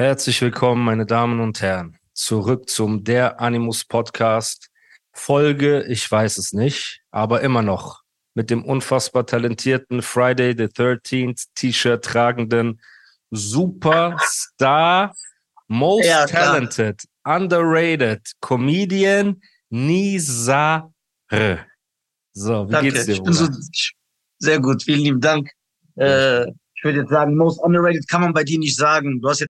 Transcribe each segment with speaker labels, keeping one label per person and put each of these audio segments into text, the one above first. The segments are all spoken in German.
Speaker 1: Herzlich willkommen, meine Damen und Herren, zurück zum Der Animus Podcast. Folge, ich weiß es nicht, aber immer noch mit dem unfassbar talentierten Friday the 13th T-Shirt tragenden Superstar, most ja, talented, underrated Comedian Nizar.
Speaker 2: So, wie Danke. geht's dir? So, sehr gut, vielen lieben Dank. Äh, ich würde jetzt sagen, most underrated kann man bei dir nicht sagen. Du hast jetzt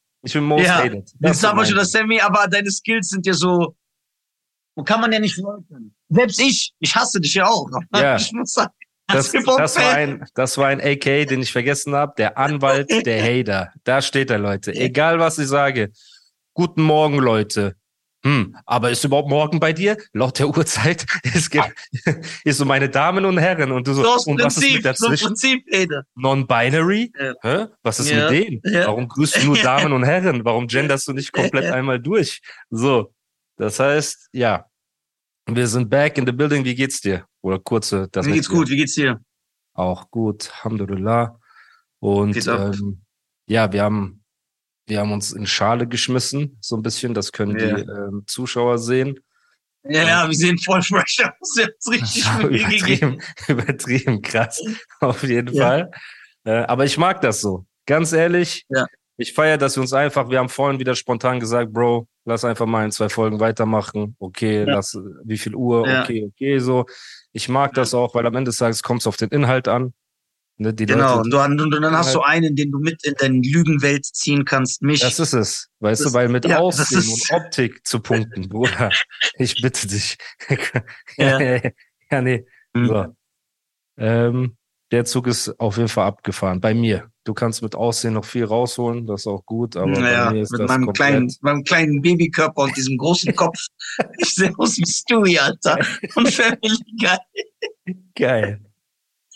Speaker 1: Ich bin most
Speaker 2: ja, hated. Wie Savage oder Sammy, aber deine Skills sind ja so, wo kann man ja nicht leugnen. Selbst ich, ich hasse dich ja auch.
Speaker 1: Ja. Ich muss sagen, das, das, war ein, das war ein AK, den ich vergessen habe. Der Anwalt, der Hater. Da steht er, Leute. Egal, was ich sage. Guten Morgen, Leute. Hm, aber ist überhaupt morgen bei dir? Laut der Uhrzeit ist, ist so meine Damen und Herren und du so,
Speaker 2: so
Speaker 1: und
Speaker 2: was ist mit dazwischen?
Speaker 1: Non-binary? Ja. Was ist ja. mit denen? Ja. Warum grüßt du nur Damen und Herren? Warum genderst du nicht komplett einmal durch? So, das heißt, ja, wir sind back in the building. Wie geht's dir? Oder kurze,
Speaker 2: das Mir geht's gut. Wie geht's dir?
Speaker 1: Auch gut, Alhamdulillah. Und ähm, ja, wir haben wir haben uns in Schale geschmissen, so ein bisschen. Das können ja. die ähm, Zuschauer sehen.
Speaker 2: Ja, ja, wir sehen voll fresh aus. Jetzt richtig
Speaker 1: übertrieben, übertrieben krass, auf jeden ja. Fall. Äh, aber ich mag das so. Ganz ehrlich, ja. ich feiere, dass wir uns einfach, wir haben vorhin wieder spontan gesagt, Bro, lass einfach mal in zwei Folgen weitermachen. Okay, ja. lass, wie viel Uhr? Okay, okay, so. Ich mag das auch, weil am Ende des Tages kommt es auf den Inhalt an.
Speaker 2: Ne, genau, Leute, und, du, und, dann hast halt, du einen, den du mit in deine Lügenwelt ziehen kannst, mich.
Speaker 1: Das ist es, weißt das, du, weil mit ja, Aussehen und Optik zu punkten, Bruder, ich bitte dich. ja. ja, nee. Mhm. So. Ähm, der Zug ist auf jeden Fall abgefahren. Bei mir. Du kannst mit Aussehen noch viel rausholen, das ist auch gut, aber naja, bei mir ist
Speaker 2: mit
Speaker 1: das
Speaker 2: meinem komplett... kleinen, meinem kleinen Babykörper und diesem großen Kopf. ich sehe aus wie Stewie, Alter. Und Family
Speaker 1: geil. Geil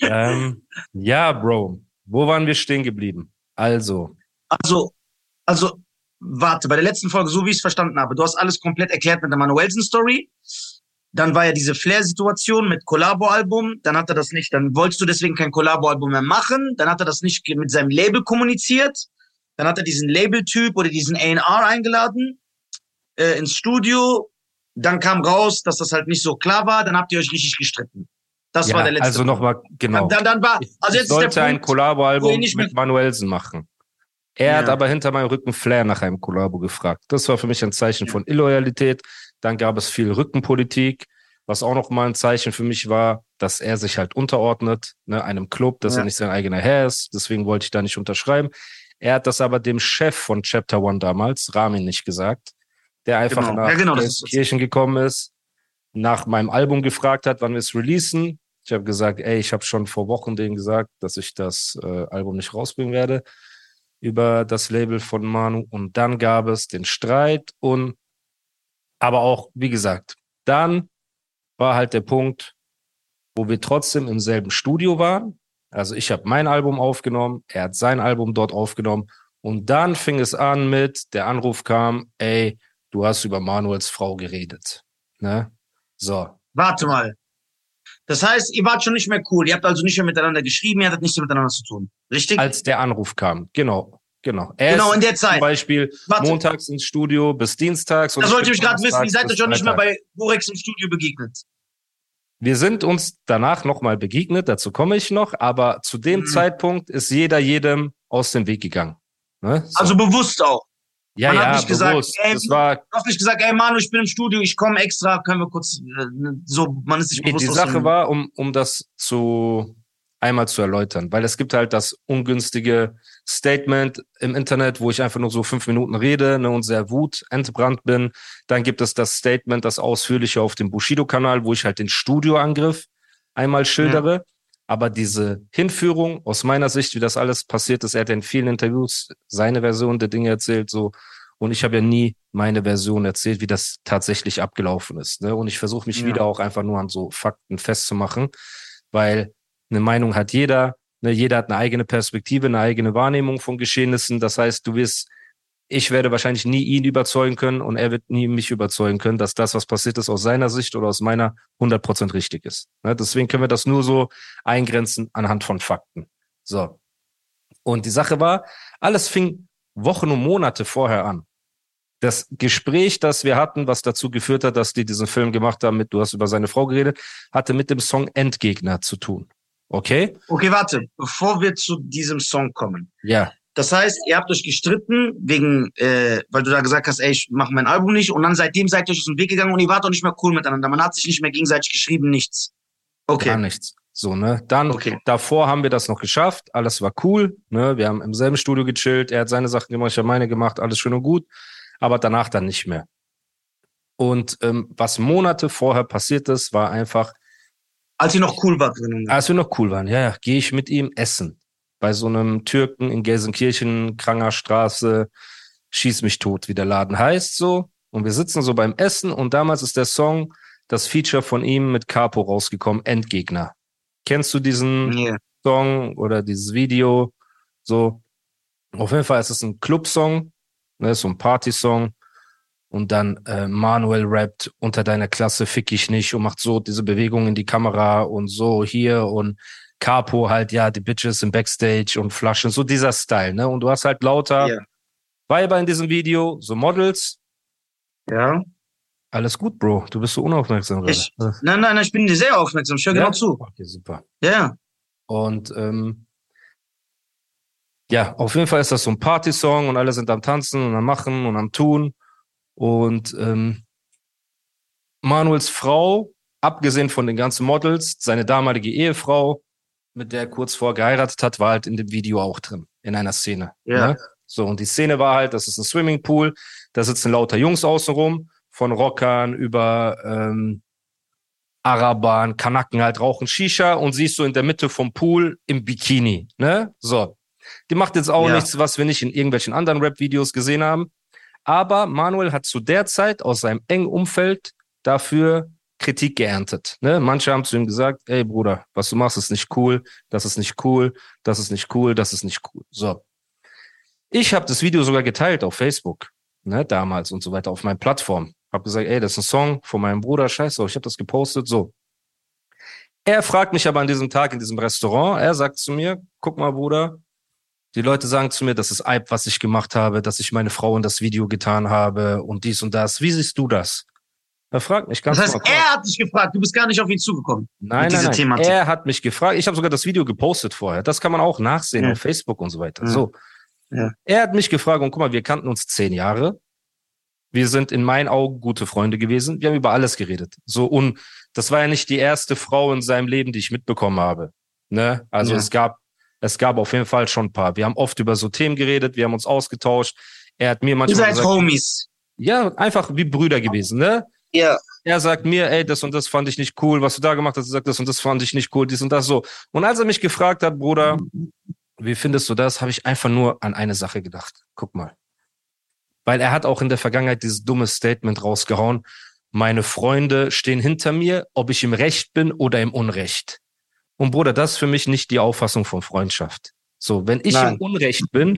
Speaker 1: ähm, ja, Bro. Wo waren wir stehen geblieben? Also.
Speaker 2: Also, also, warte, bei der letzten Folge, so wie ich es verstanden habe, du hast alles komplett erklärt mit der Manuelsen-Story. Dann war ja diese Flair-Situation mit Collabo-Album. Dann hat er das nicht, dann wolltest du deswegen kein Collabo-Album mehr machen. Dann hat er das nicht mit seinem Label kommuniziert. Dann hat er diesen Label-Typ oder diesen A&R eingeladen äh, ins Studio. Dann kam raus, dass das halt nicht so klar war. Dann habt ihr euch richtig gestritten.
Speaker 1: Das ja, war der letzte. Also nochmal, genau.
Speaker 2: Dann, dann war, also
Speaker 1: jetzt ich sollte ein Collabo-Album mit Manuelsen machen. Er ja. hat aber hinter meinem Rücken Flair nach einem Collabo gefragt. Das war für mich ein Zeichen ja. von Illoyalität. Dann gab es viel Rückenpolitik, was auch nochmal ein Zeichen für mich war, dass er sich halt unterordnet, ne, einem Club, dass ja. er nicht sein eigener Herr ist. Deswegen wollte ich da nicht unterschreiben. Er hat das aber dem Chef von Chapter One damals, Ramin, nicht gesagt, der einfach genau. nach ja, genau, Kirchen gekommen ist, nach meinem Album gefragt hat, wann wir es releasen. Ich habe gesagt, ey, ich habe schon vor Wochen denen gesagt, dass ich das äh, Album nicht rausbringen werde über das Label von Manu. Und dann gab es den Streit und aber auch, wie gesagt, dann war halt der Punkt, wo wir trotzdem im selben Studio waren. Also ich habe mein Album aufgenommen, er hat sein Album dort aufgenommen und dann fing es an mit, der Anruf kam, ey, du hast über Manuels Frau geredet. Ne? So.
Speaker 2: Warte mal, das heißt, ihr wart schon nicht mehr cool. Ihr habt also nicht mehr miteinander geschrieben, ihr hattet nichts mehr miteinander zu tun. Richtig?
Speaker 1: Als der Anruf kam, genau. Genau. Er
Speaker 2: genau, in der Zeit.
Speaker 1: Zum Beispiel Warte. montags ins Studio bis dienstags.
Speaker 2: Da sollte ich gerade wissen, wie seid ihr schon nicht mehr bei Borex im Studio begegnet?
Speaker 1: Wir sind uns danach nochmal begegnet, dazu komme ich noch, aber zu dem mhm. Zeitpunkt ist jeder jedem aus dem Weg gegangen.
Speaker 2: Ne? So. Also bewusst auch.
Speaker 1: Ja,
Speaker 2: man
Speaker 1: ja,
Speaker 2: hat nicht gesagt,
Speaker 1: bewusst.
Speaker 2: ey,
Speaker 1: das war,
Speaker 2: du hast nicht gesagt, ey Manu, ich bin im Studio, ich komme extra, können wir kurz, äh, so, man ist sich
Speaker 1: nee,
Speaker 2: bewusst.
Speaker 1: die Sache war, um, um das zu einmal zu erläutern, weil es gibt halt das ungünstige Statement im Internet, wo ich einfach nur so fünf Minuten rede ne, und sehr wutentbrannt bin. Dann gibt es das Statement, das ausführliche auf dem Bushido-Kanal, wo ich halt den Studioangriff einmal schildere. Aber diese Hinführung, aus meiner Sicht, wie das alles passiert ist, er hat in vielen Interviews seine Version der Dinge erzählt, so. Und ich habe ja nie meine Version erzählt, wie das tatsächlich abgelaufen ist. Ne? Und ich versuche mich
Speaker 2: Ja.
Speaker 1: wieder auch einfach nur an so Fakten festzumachen, weil eine Meinung hat jeder, ne? jeder hat eine eigene Perspektive, eine eigene Wahrnehmung von Geschehnissen. Das heißt, du wirst, ich werde wahrscheinlich nie ihn überzeugen können und er wird nie mich überzeugen können, dass das, was passiert ist, aus seiner Sicht oder aus meiner 100% richtig ist. Ne? Deswegen können wir das nur so eingrenzen anhand von Fakten. So. Und die Sache war, alles fing Wochen und Monate vorher an. Das Gespräch, das wir hatten, was dazu geführt hat, dass die diesen Film gemacht haben, mit, du hast über seine Frau geredet, hatte mit dem Song Endgegner zu tun. Okay?
Speaker 2: Okay, warte, bevor wir zu diesem Song kommen.
Speaker 1: Ja.
Speaker 2: Das heißt, ihr habt euch gestritten wegen, äh, weil du da gesagt hast, ey, ich mache mein Album nicht und dann seitdem seid ihr euch aus dem Weg gegangen und ihr wart auch nicht mehr cool miteinander. Man hat sich nicht mehr gegenseitig geschrieben, nichts.
Speaker 1: Gar
Speaker 2: Okay.
Speaker 1: nichts. So, ne? Dann,
Speaker 2: Okay.
Speaker 1: davor haben wir das noch geschafft. Alles war cool. Ne? Wir haben im selben Studio gechillt. Er hat seine Sachen gemacht, ich habe meine gemacht. Alles schön und gut. Aber danach dann nicht mehr. Und ähm, was Monate vorher passiert ist, war einfach,
Speaker 2: Als ihr noch cool drin.
Speaker 1: als wir noch cool waren, ja, ja, gehe ich mit ihm essen. Bei so einem Türken in Gelsenkirchen, Kranger Straße, schieß mich tot, wie der Laden heißt, so. Und wir sitzen so beim Essen und damals ist der Song, das Feature von ihm mit Capo rausgekommen, Endgegner. Kennst du diesen
Speaker 2: Nee.
Speaker 1: Song oder dieses Video? So. Auf jeden Fall ist es ein Club-Song, ne, so ein Party-Song. Und dann äh, Manuel rappt unter deiner Klasse fick ich nicht und macht so diese Bewegung in die Kamera und so hier und Capo halt, ja, die Bitches im Backstage und Flaschen, so dieser Style, ne? Und du hast halt lauter
Speaker 2: Ja.
Speaker 1: Weiber in diesem Video, so Models.
Speaker 2: Ja.
Speaker 1: Alles gut, Bro. Du bist so unaufmerksam.
Speaker 2: Ich- Nein, nein, nein, ich bin dir sehr aufmerksam. Ich höre genau zu.
Speaker 1: Okay, super.
Speaker 2: Ja.
Speaker 1: Und ähm, ja, auf jeden Fall ist das so ein Party-Song und alle sind am Tanzen und am Machen und am Tun. Und ähm, Manuels Frau, abgesehen von den ganzen Models, seine damalige Ehefrau, mit der er kurz vor geheiratet hat, war halt in dem Video auch drin, in einer Szene.
Speaker 2: Ja.
Speaker 1: Ne? So, und die Szene war halt, das ist ein Swimmingpool, da sitzen lauter Jungs außenrum, von Rockern über ähm, Arabern, Kanaken halt rauchen Shisha und sie ist so in der Mitte vom Pool im Bikini, ne? So. Die macht jetzt auch
Speaker 2: Ja.
Speaker 1: nichts, was wir nicht in irgendwelchen anderen Rap-Videos gesehen haben. Aber Manuel hat zu der Zeit aus seinem engen Umfeld dafür Kritik geerntet. Ne? Manche haben zu ihm gesagt, ey Bruder, was du machst, ist nicht cool, das ist nicht cool, das ist nicht cool, das ist nicht cool. So. Ich habe das Video sogar geteilt auf Facebook, ne, damals und so weiter, auf meinen Plattformen. Hab gesagt, ey, das ist ein Song von meinem Bruder, scheiße, ich habe das gepostet, so. Er fragt mich aber an diesem Tag in diesem Restaurant, er sagt zu mir, guck mal, Bruder, die Leute sagen zu mir, das ist Eib, was ich gemacht habe, dass ich meine Frau in das Video getan habe und dies und das. Wie siehst du das? Er fragt mich ganz
Speaker 2: Das heißt, er hat dich gefragt, du bist gar nicht auf ihn zugekommen.
Speaker 1: Nein, nein, nein.
Speaker 2: Thematik.
Speaker 1: Er hat mich gefragt. Ich habe sogar das Video gepostet vorher. Das kann man auch nachsehen
Speaker 2: Ja.
Speaker 1: auf Facebook und so weiter.
Speaker 2: Ja.
Speaker 1: So.
Speaker 2: Ja.
Speaker 1: Er hat mich gefragt und guck mal, wir kannten uns zehn Jahre. Wir sind in meinen Augen gute Freunde gewesen. Wir haben über alles geredet. So und das war ja nicht die erste Frau in seinem Leben, die ich mitbekommen habe. Ne? Also es gab es gab auf jeden Fall schon ein paar. Wir haben oft über so Themen geredet. Wir haben uns ausgetauscht. Er hat mir
Speaker 2: Ihr
Speaker 1: manchmal
Speaker 2: seid
Speaker 1: gesagt,
Speaker 2: Homies.
Speaker 1: ja einfach wie Brüder gewesen. Ne?
Speaker 2: Ja.
Speaker 1: er sagt mir, ey, das und das fand ich nicht cool, was du da gemacht hast, er sagt das und das fand ich nicht cool, dies und das so. Und als er mich gefragt hat, Bruder, wie findest du das, habe ich einfach nur an eine Sache gedacht. Guck mal. Weil er hat auch in der Vergangenheit dieses dumme Statement rausgehauen, meine Freunde stehen hinter mir, ob ich im Recht bin oder im Unrecht. Und Bruder, das ist für mich nicht die Auffassung von Freundschaft. So, wenn ich
Speaker 2: Nein.
Speaker 1: im Unrecht bin,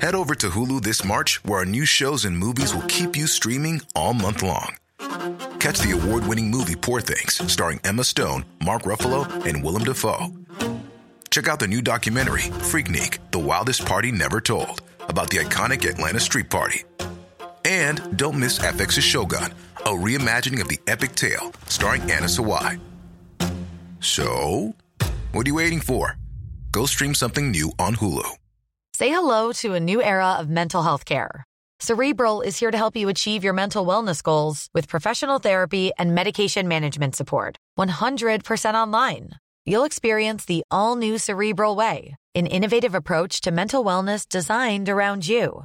Speaker 3: Head over to Hulu this March, where our new shows and movies will keep you streaming all month long. Catch the award winning movie Poor Things, starring Emma Stone, Mark Ruffalo, and Willem Dafoe. Check out the new documentary, Freaknik The Wildest Party Never Told, about the iconic Atlanta Street Party. And don't miss FX's Shogun, a reimagining of the epic tale, starring Anna Sawai. So, what are you waiting for? Go stream something new on Hulu.
Speaker 4: Say hello to a new era of mental health care. Cerebral is here to help you achieve your mental wellness goals with professional therapy and medication management support. 100% online. You'll experience the all new Cerebral Way, an innovative approach to mental wellness designed around you.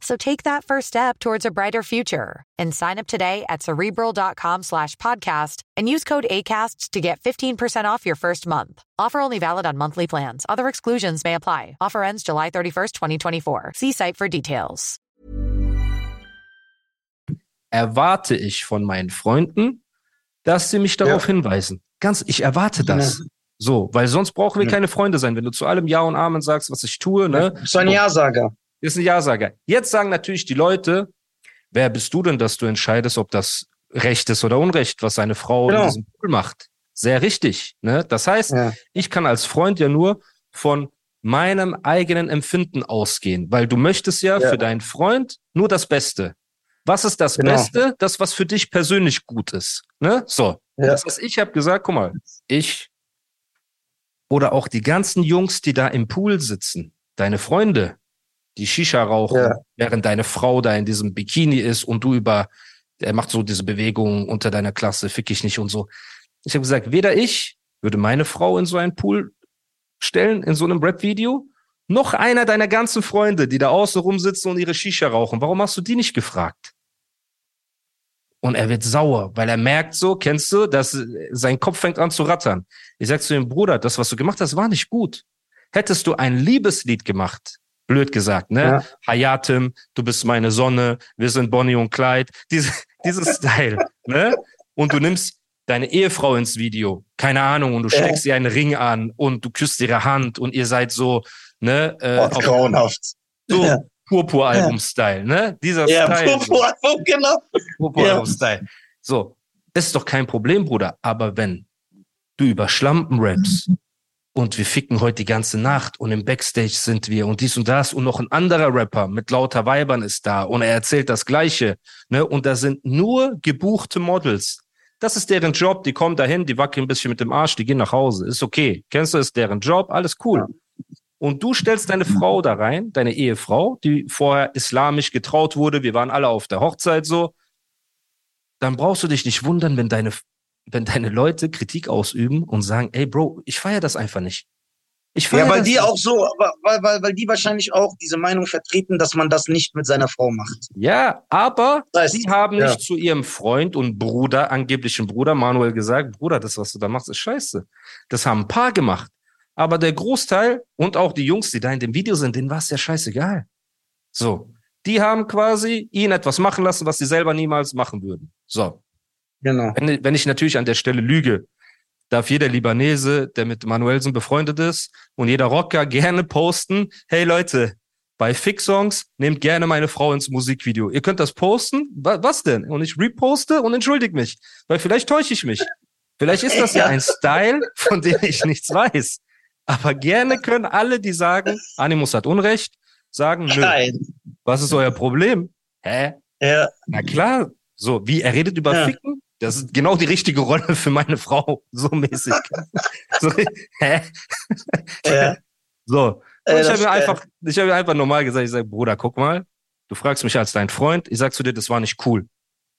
Speaker 4: So take that first step towards a brighter future and sign up today at cerebral.com slash podcast and use code ACasts to get 15% off your first month. Offer only valid on monthly plans. Other exclusions may apply. Offer ends July 31st, 2024. See site for details.
Speaker 1: Erwarte ich von meinen Freunden, dass sie mich darauf ja. hinweisen. Ganz, ich erwarte das. Ja. So, weil sonst brauchen wir ja. keine Freunde sein. Wenn du zu allem Ja und Amen sagst, was ich tue, ne?
Speaker 2: So ein Ja-Sager.
Speaker 1: Ist ein Ja-Sager. Jetzt sagen natürlich die Leute, wer bist du denn, dass du entscheidest, ob das Recht ist oder Unrecht, was seine Frau genau. in diesem Pool macht? Sehr richtig. Ne? Das heißt, ja. ich kann als Freund ja nur von meinem eigenen Empfinden ausgehen, weil du möchtest ja, ja. für deinen Freund nur das Beste. Was ist das genau. Beste? Das, was für dich persönlich gut ist. Ne? So. Ja. Das heißt, ich habe gesagt, guck mal, ich oder auch die ganzen Jungs, die da im Pool sitzen, deine Freunde, die Shisha rauchen, ja. während deine Frau da in diesem Bikini ist und du über, er macht so diese Bewegungen unter deiner Klasse, fick ich nicht und so. Ich habe gesagt, weder ich würde meine Frau in so einen Pool stellen, in so einem Rap-Video, noch einer deiner ganzen Freunde, die da außen rumsitzen und ihre Shisha rauchen. Warum hast du die nicht gefragt? Und er wird sauer, weil er merkt so, kennst du, dass sein Kopf fängt an zu rattern. Ich sag zu ihm, Bruder, das, was du gemacht hast, war nicht gut. Hättest du ein Liebeslied gemacht, blöd gesagt, ne? Ja. Hayatim, du bist meine Sonne, wir sind Bonnie und Clyde, diese, dieses Style, ne? Und du nimmst deine Ehefrau ins Video, keine Ahnung, und du ja. steckst ihr einen Ring an und du küsst ihre Hand und ihr seid so, ne?
Speaker 2: Äh, oh, grauenhaft.
Speaker 1: So, ja. Purpur-Album-Style, ne? Dieser ja, Style. Purpur-Album, genau. Purpur-Album-Style. So, ist doch kein Problem, Bruder. Aber wenn du über Schlampen rappst und wir ficken heute die ganze Nacht und im Backstage sind wir und dies und das und noch ein anderer Rapper mit lauter Weibern ist da und er erzählt das Gleiche, ne? Und da sind nur gebuchte Models. Das ist deren Job. Die kommen dahin, die wackeln ein bisschen mit dem Arsch, die gehen nach Hause. Ist okay. Kennst du, ist deren Job. Alles cool. Und du stellst deine Frau da rein, deine Ehefrau, die vorher islamisch getraut wurde, wir waren alle auf der Hochzeit so, dann brauchst du dich nicht wundern, wenn deine, wenn deine Leute Kritik ausüben und sagen, ey Bro, ich feiere das einfach nicht.
Speaker 2: Ich feier ja, weil die nicht. auch so, weil, weil, weil die wahrscheinlich auch diese Meinung vertreten, dass man das nicht mit seiner Frau macht.
Speaker 1: Ja, aber das heißt, haben ja. nicht zu ihrem Freund und Bruder, angeblichen Bruder Manuel gesagt, Bruder, das, was du da machst, ist scheiße. Das haben ein paar gemacht. Aber der Großteil und auch die Jungs, die da in dem Video sind, denen war es ja scheißegal. So. Die haben quasi ihn etwas machen lassen, was sie selber niemals machen würden. So. Genau. Wenn, wenn ich natürlich an der Stelle lüge, darf jeder Libanese, der mit Manuelsen befreundet ist und jeder Rocker gerne posten, hey Leute, bei Fix-Songs nehmt gerne meine Frau ins Musikvideo. Ihr könnt das posten. Was denn? Und ich reposte und entschuldige mich, weil vielleicht täusche ich mich. Vielleicht ist das ja ein Style, von dem ich nichts weiß. Aber gerne können alle, die sagen, Animus hat Unrecht, sagen, nö. Nein. Was ist euer Problem? Hä? Ja. Na klar. So, wie, er redet über ja. Ficken? Das ist genau die richtige Rolle für meine Frau, so mäßig. so, hä? Ja. So. Und ich habe mir einfach, ich habe einfach normal gesagt, ich sage, Bruder, guck mal, du fragst mich als dein Freund, ich sag zu dir, das war nicht cool.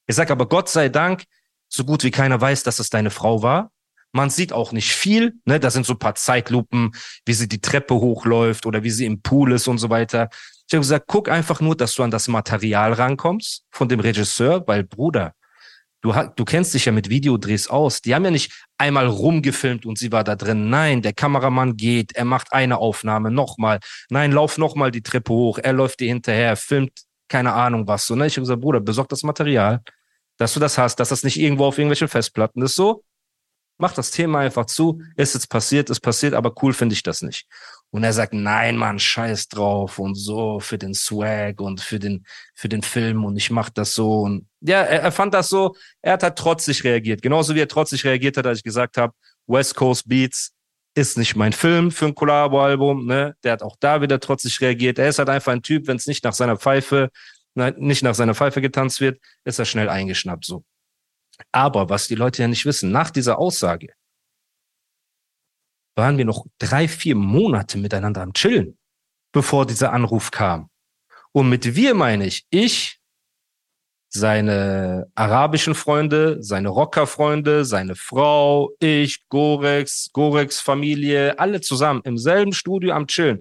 Speaker 1: Ich sag aber Gott sei Dank, so gut wie keiner weiß, dass es deine Frau war. Man sieht auch nicht viel. Ne? Da sind so ein paar Zeitlupen, wie sie die Treppe hochläuft oder wie sie im Pool ist und so weiter. Ich habe gesagt, guck einfach nur, dass du an das Material rankommst von dem Regisseur, weil Bruder, du, du kennst dich ja mit Videodrehs aus. Die haben ja nicht einmal rumgefilmt und sie war da drin. Nein, der Kameramann geht, er macht eine Aufnahme, nochmal. Nein, lauf nochmal die Treppe hoch, er läuft dir hinterher, filmt keine Ahnung was. So, ne? Ich habe gesagt, Bruder, besorg das Material, dass du das hast, dass das nicht irgendwo auf irgendwelchen Festplatten ist. So, mach das Thema einfach zu, ist jetzt passiert, ist passiert, aber cool finde ich das nicht. Und er sagt, nein, Mann, scheiß drauf und so für den Swag und für den, für den Film und ich mach das so. Und ja, er, er fand das so, er hat halt trotzig reagiert. Genauso wie er trotzig reagiert hat, als ich gesagt habe, West Coast Beats ist nicht mein Film für ein Collabo-Album, ne? Der hat auch da wieder trotzig reagiert. Er ist halt einfach ein Typ, wenn es nicht nach seiner Pfeife, ne, nicht nach seiner Pfeife getanzt wird, ist er schnell eingeschnappt, so. Aber was die Leute ja nicht wissen, nach dieser Aussage waren wir noch drei, vier Monate miteinander am Chillen, bevor dieser Anruf kam. Und mit wir meine ich, ich, seine arabischen Freunde, seine Rockerfreunde, seine Frau, ich, Gorex, Gorex Familie, alle zusammen im selben Studio am Chillen.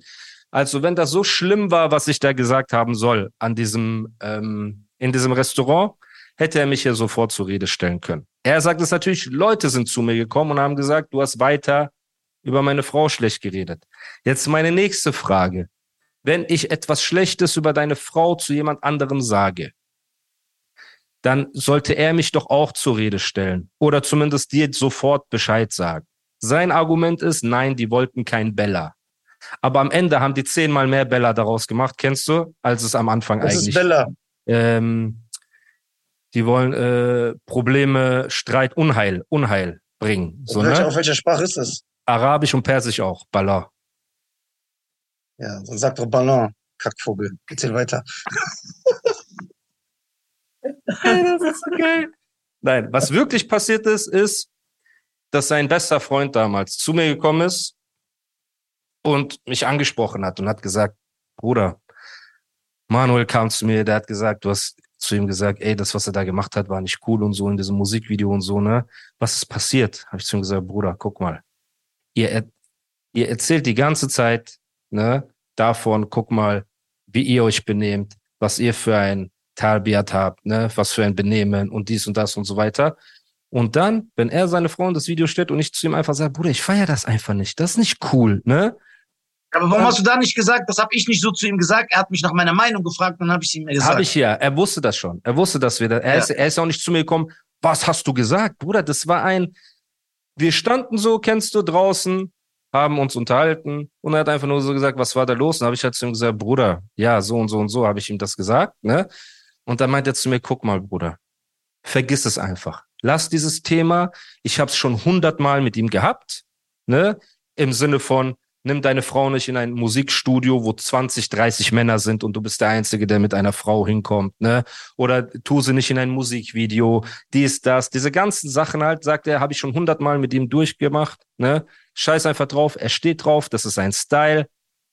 Speaker 1: Also wenn das so schlimm war, was ich da gesagt haben soll an diesem ähm, in diesem Restaurant, hätte er mich ja sofort zur Rede stellen können. Er sagt es natürlich, Leute sind zu mir gekommen und haben gesagt, du hast weiter über meine Frau schlecht geredet. Jetzt meine nächste Frage. Wenn ich etwas Schlechtes über deine Frau zu jemand anderem sage, dann sollte er mich doch auch zur Rede stellen oder zumindest dir sofort Bescheid sagen. Sein Argument ist, nein, die wollten kein Bella. Aber am Ende haben die zehnmal mehr Bella daraus gemacht, kennst du, als es am Anfang Was eigentlich. Ist Bella? Ähm, die wollen äh, Probleme, Streit, Unheil, Unheil bringen.
Speaker 2: So, welcher, ne? Auf welcher Sprache ist das?
Speaker 1: Arabisch und Persisch auch, Ballon.
Speaker 2: Ja, dann sagt doch Ballon, Kackvogel. Erzähl weiter.
Speaker 1: das ist so geil. Nein, was wirklich passiert ist, ist, dass sein bester Freund damals zu mir gekommen ist und mich angesprochen hat und hat gesagt, Bruder, Manuel kam zu mir, der hat gesagt, du hast zu ihm gesagt, ey, das, was er da gemacht hat, war nicht cool und so in diesem Musikvideo und so, ne? Was ist passiert? Habe ich zu ihm gesagt, Bruder, guck mal. Ihr, ihr erzählt die ganze Zeit, ne, davon, guck mal, wie ihr euch benehmt, was ihr für ein Talbiat habt, ne, was für ein Benehmen und dies und das und so weiter. Und dann, wenn er seine Frau in das Video stellt und ich zu ihm einfach sage, Bruder, ich feiere das einfach nicht, das ist nicht cool, ne?
Speaker 2: Aber warum hast du da nicht gesagt? Das habe ich nicht so zu ihm gesagt. Er hat mich nach meiner Meinung gefragt und dann habe ich ihm gesagt.
Speaker 1: Habe ich ja. Er wusste das schon. Er wusste, dass wir da. Er, ja. ist, er ist auch nicht zu mir gekommen. Was hast du gesagt, Bruder? Das war ein. Wir standen so, kennst du, draußen, haben uns unterhalten und er hat einfach nur so gesagt, was war da los? Und habe ich halt zu ihm gesagt, Bruder, ja, so und so und so habe ich ihm das gesagt, ne? Und dann meint er zu mir, guck mal, Bruder, vergiss es einfach. Lass dieses Thema. Ich habe es schon hundertmal mit ihm gehabt, ne? Im Sinne von, nimm deine Frau nicht in ein Musikstudio, wo 20, 30 Männer sind und du bist der Einzige, der mit einer Frau hinkommt, ne? Oder tu sie nicht in ein Musikvideo, dies, das, diese ganzen Sachen halt, sagt er, habe ich schon hundertmal mit ihm durchgemacht, ne? Scheiß einfach drauf, er steht drauf, das ist sein Style,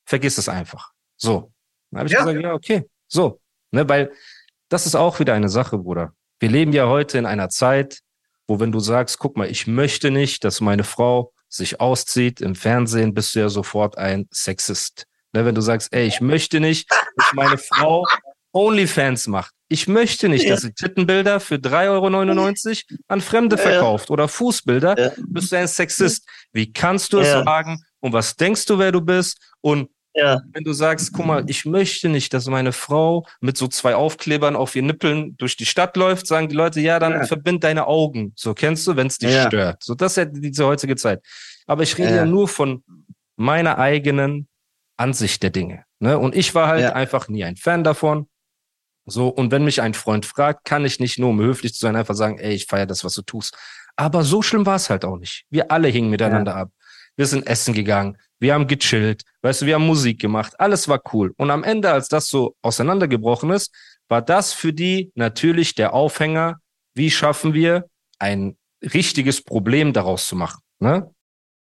Speaker 1: vergiss es einfach. So. Dann habe ich ja. gesagt, ja, okay, so. Ne, weil das ist auch wieder eine Sache, Bruder. Wir leben ja heute in einer Zeit, wo wenn du sagst, guck mal, ich möchte nicht, dass meine Frau sich auszieht im Fernsehen, bist du ja sofort ein Sexist. Ne, wenn du sagst, ey, ich möchte nicht, dass meine Frau OnlyFans macht. Ich möchte nicht, ja. dass sie Tittenbilder für 3,99 Euro an Fremde ja. verkauft oder Fußbilder, ja. bist du ein Sexist. Wie kannst du es sagen? Und was denkst du, wer du bist? Und ja. Wenn du sagst, guck mal, ich möchte nicht, dass meine Frau mit so zwei Aufklebern auf ihr Nippeln durch die Stadt läuft, sagen die Leute, ja, dann ja. verbind deine Augen. So kennst du, wenn es dich ja. stört. So, das ist ja diese heutige Zeit. Aber ich rede ja, ja nur von meiner eigenen Ansicht der Dinge. Ne? Und ich war halt einfach nie ein Fan davon. So, und wenn mich ein Freund fragt, kann ich nicht nur, um höflich zu sein, einfach sagen, ey, ich feiere das, was du tust. Aber so schlimm war es halt auch nicht. Wir alle hingen miteinander ab. Wir sind essen gegangen wir haben gechillt, weißt du, wir haben Musik gemacht, alles war cool. Und am Ende, als das so auseinandergebrochen ist, war das für die natürlich der Aufhänger, wie schaffen wir ein richtiges Problem daraus zu machen. Ne?